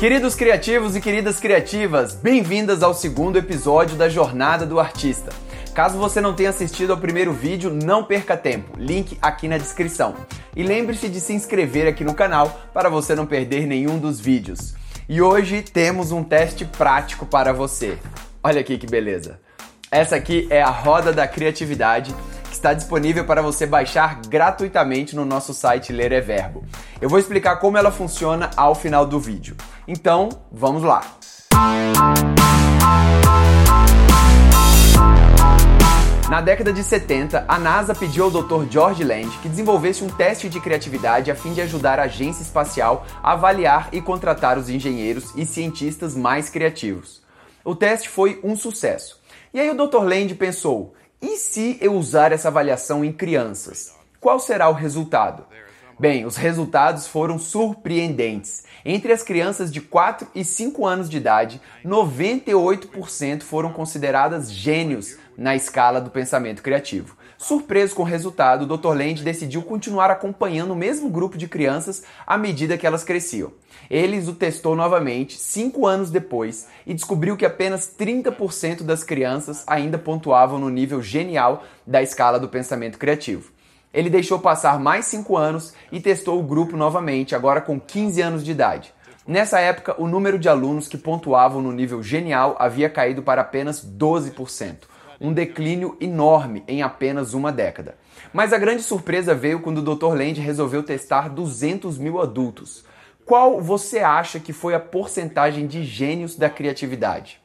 Queridos criativos e queridas criativas, bem-vindas ao segundo episódio da Jornada do Artista. Caso você não tenha assistido ao primeiro vídeo, não perca tempo, link aqui na descrição. E lembre-se de se inscrever aqui no canal para você não perder nenhum dos vídeos. E hoje temos um teste prático para você. Olha aqui que beleza! Essa aqui é a Roda da Criatividade está disponível para você baixar gratuitamente no nosso site Ler é Verbo. Eu vou explicar como ela funciona ao final do vídeo. Então, vamos lá! Na década de 70, a NASA pediu ao Dr. George Land que desenvolvesse um teste de criatividade a fim de ajudar a agência espacial a avaliar e contratar os engenheiros e cientistas mais criativos. O teste foi um sucesso. E aí o Dr. Land pensou: e se eu usar essa avaliação em crianças? Qual será o resultado? Bem, os resultados foram surpreendentes. Entre as crianças de 4 e 5 anos de idade, 98% foram consideradas gênios na escala do pensamento criativo. Surpreso com o resultado, o Dr. Land decidiu continuar acompanhando o mesmo grupo de crianças à medida que elas cresciam. Eles o testou novamente cinco anos depois e descobriu que apenas 30% das crianças ainda pontuavam no nível genial da escala do pensamento criativo. Ele deixou passar mais cinco anos e testou o grupo novamente, agora com 15 anos de idade. Nessa época, o número de alunos que pontuavam no nível genial havia caído para apenas 12% um declínio enorme em apenas uma década. Mas a grande surpresa veio quando o Dr. Land resolveu testar 200 mil adultos. Qual você acha que foi a porcentagem de gênios da criatividade?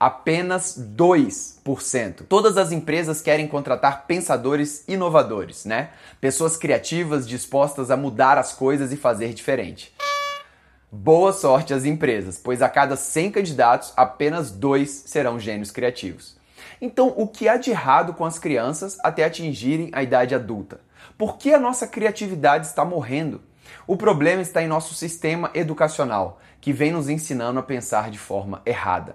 Apenas 2%. Todas as empresas querem contratar pensadores inovadores, né? Pessoas criativas dispostas a mudar as coisas e fazer diferente. Boa sorte às empresas, pois a cada 100 candidatos, apenas dois serão gênios criativos. Então, o que há de errado com as crianças até atingirem a idade adulta? Por que a nossa criatividade está morrendo? O problema está em nosso sistema educacional, que vem nos ensinando a pensar de forma errada.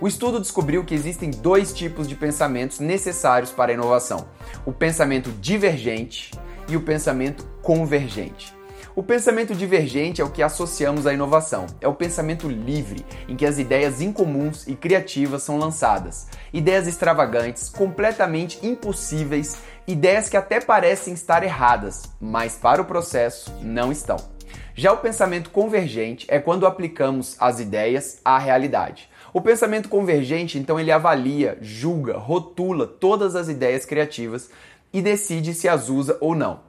O estudo descobriu que existem dois tipos de pensamentos necessários para a inovação: o pensamento divergente e o pensamento convergente. O pensamento divergente é o que associamos à inovação. É o pensamento livre, em que as ideias incomuns e criativas são lançadas. Ideias extravagantes, completamente impossíveis, ideias que até parecem estar erradas, mas para o processo não estão. Já o pensamento convergente é quando aplicamos as ideias à realidade. O pensamento convergente, então, ele avalia, julga, rotula todas as ideias criativas e decide se as usa ou não.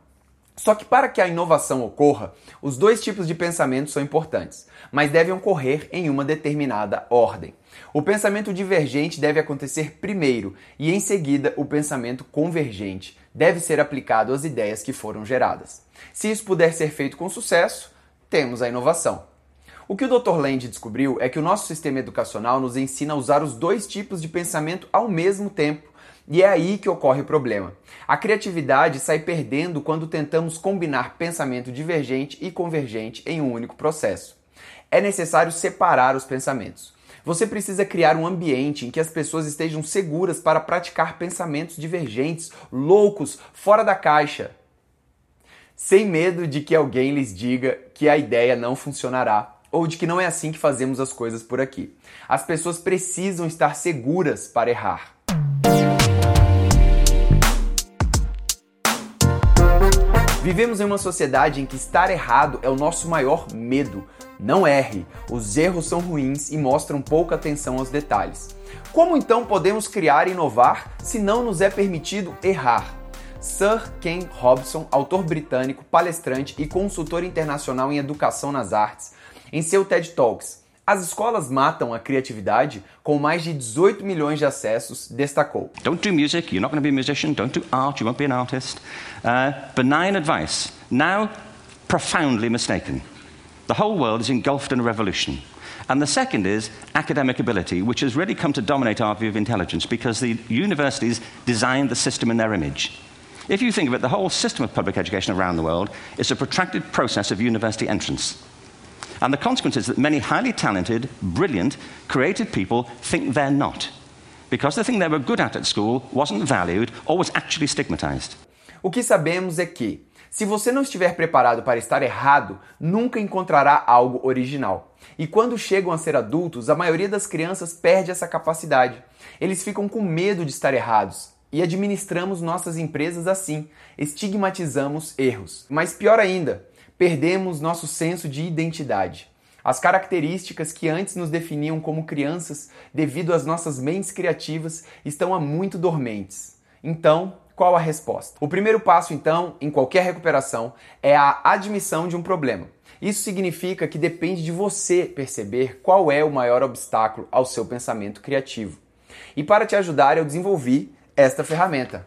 Só que para que a inovação ocorra, os dois tipos de pensamento são importantes, mas devem ocorrer em uma determinada ordem. O pensamento divergente deve acontecer primeiro e, em seguida, o pensamento convergente deve ser aplicado às ideias que foram geradas. Se isso puder ser feito com sucesso, temos a inovação. O que o Dr. Land descobriu é que o nosso sistema educacional nos ensina a usar os dois tipos de pensamento ao mesmo tempo e é aí que ocorre o problema. A criatividade sai perdendo quando tentamos combinar pensamento divergente e convergente em um único processo. É necessário separar os pensamentos. Você precisa criar um ambiente em que as pessoas estejam seguras para praticar pensamentos divergentes, loucos, fora da caixa, sem medo de que alguém lhes diga que a ideia não funcionará ou de que não é assim que fazemos as coisas por aqui. As pessoas precisam estar seguras para errar. Vivemos em uma sociedade em que estar errado é o nosso maior medo. Não erre, os erros são ruins e mostram pouca atenção aos detalhes. Como então podemos criar e inovar se não nos é permitido errar? Sir Ken Robson, autor britânico, palestrante e consultor internacional em educação nas artes, em seu TED Talks as escolas matam a criatividade com mais de 18 milhões de acessos, destacou. Don't do music, you're not going to be a musician. Don't do art, you won't be an artist. Uh, benign advice, now profoundly mistaken. The whole world is engulfed in a revolution. And the second is academic ability, which has really come to dominate our view of intelligence because the universities designed the system in their image. If you think of it, the whole system of public education around the world is a protracted process of university entrance. And the consequence is that many highly talented, brilliant, creative people think they're not. Because the thing they were good at at school wasn't valued or was actually stigmatized. O que sabemos é que Se você não estiver preparado para estar errado, nunca encontrará algo original. E quando chegam a ser adultos, a maioria das crianças perde essa capacidade. Eles ficam com medo de estar errados. E administramos nossas empresas assim, estigmatizamos erros. Mas pior ainda, perdemos nosso senso de identidade. As características que antes nos definiam como crianças, devido às nossas mentes criativas, estão há muito dormentes. Então, qual a resposta? O primeiro passo, então, em qualquer recuperação, é a admissão de um problema. Isso significa que depende de você perceber qual é o maior obstáculo ao seu pensamento criativo. E para te ajudar, eu desenvolvi esta ferramenta,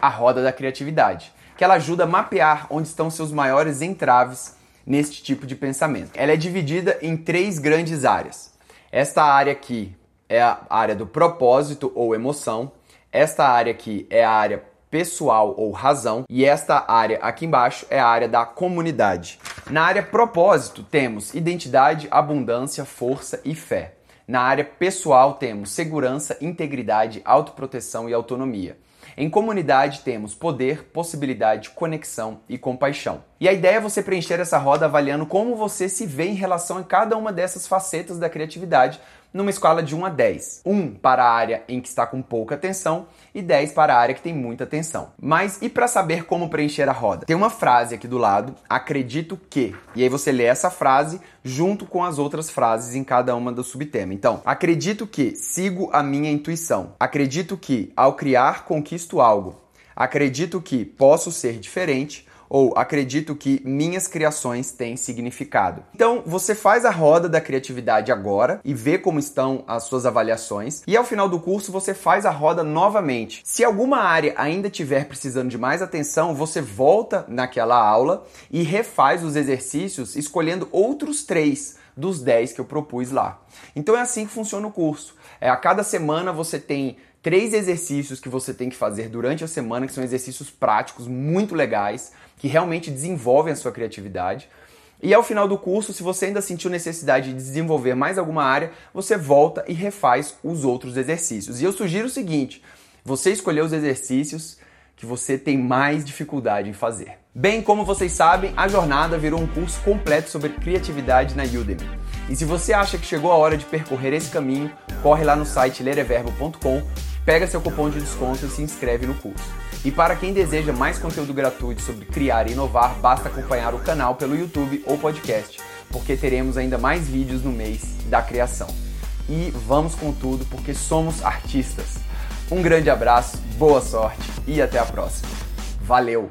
a roda da criatividade, que ela ajuda a mapear onde estão seus maiores entraves neste tipo de pensamento. Ela é dividida em três grandes áreas. Esta área aqui é a área do propósito ou emoção, esta área aqui é a área pessoal ou razão, e esta área aqui embaixo é a área da comunidade. Na área propósito temos identidade, abundância, força e fé. Na área pessoal temos segurança, integridade, autoproteção e autonomia. Em comunidade temos poder, possibilidade, conexão e compaixão. E a ideia é você preencher essa roda avaliando como você se vê em relação a cada uma dessas facetas da criatividade numa escala de 1 a 10. 1 para a área em que está com pouca atenção e 10 para a área que tem muita atenção. Mas e para saber como preencher a roda? Tem uma frase aqui do lado, acredito que. E aí você lê essa frase junto com as outras frases em cada uma do subtema. Então, acredito que sigo a minha intuição. Acredito que ao criar conquisto algo. Acredito que posso ser diferente ou acredito que minhas criações têm significado. Então, você faz a roda da criatividade agora e vê como estão as suas avaliações, e ao final do curso você faz a roda novamente. Se alguma área ainda estiver precisando de mais atenção, você volta naquela aula e refaz os exercícios escolhendo outros três dos 10 que eu propus lá. Então é assim que funciona o curso. É, a cada semana você tem três exercícios que você tem que fazer durante a semana, que são exercícios práticos muito legais, que realmente desenvolvem a sua criatividade. E ao final do curso, se você ainda sentiu necessidade de desenvolver mais alguma área, você volta e refaz os outros exercícios. E eu sugiro o seguinte: você escolher os exercícios que você tem mais dificuldade em fazer. Bem, como vocês sabem, a jornada virou um curso completo sobre criatividade na Udemy. E se você acha que chegou a hora de percorrer esse caminho, corre lá no site lereverbo.com pega seu cupom de desconto e se inscreve no curso. E para quem deseja mais conteúdo gratuito sobre criar e inovar, basta acompanhar o canal pelo YouTube ou podcast, porque teremos ainda mais vídeos no mês da criação. E vamos com tudo, porque somos artistas. Um grande abraço, boa sorte e até a próxima. Valeu!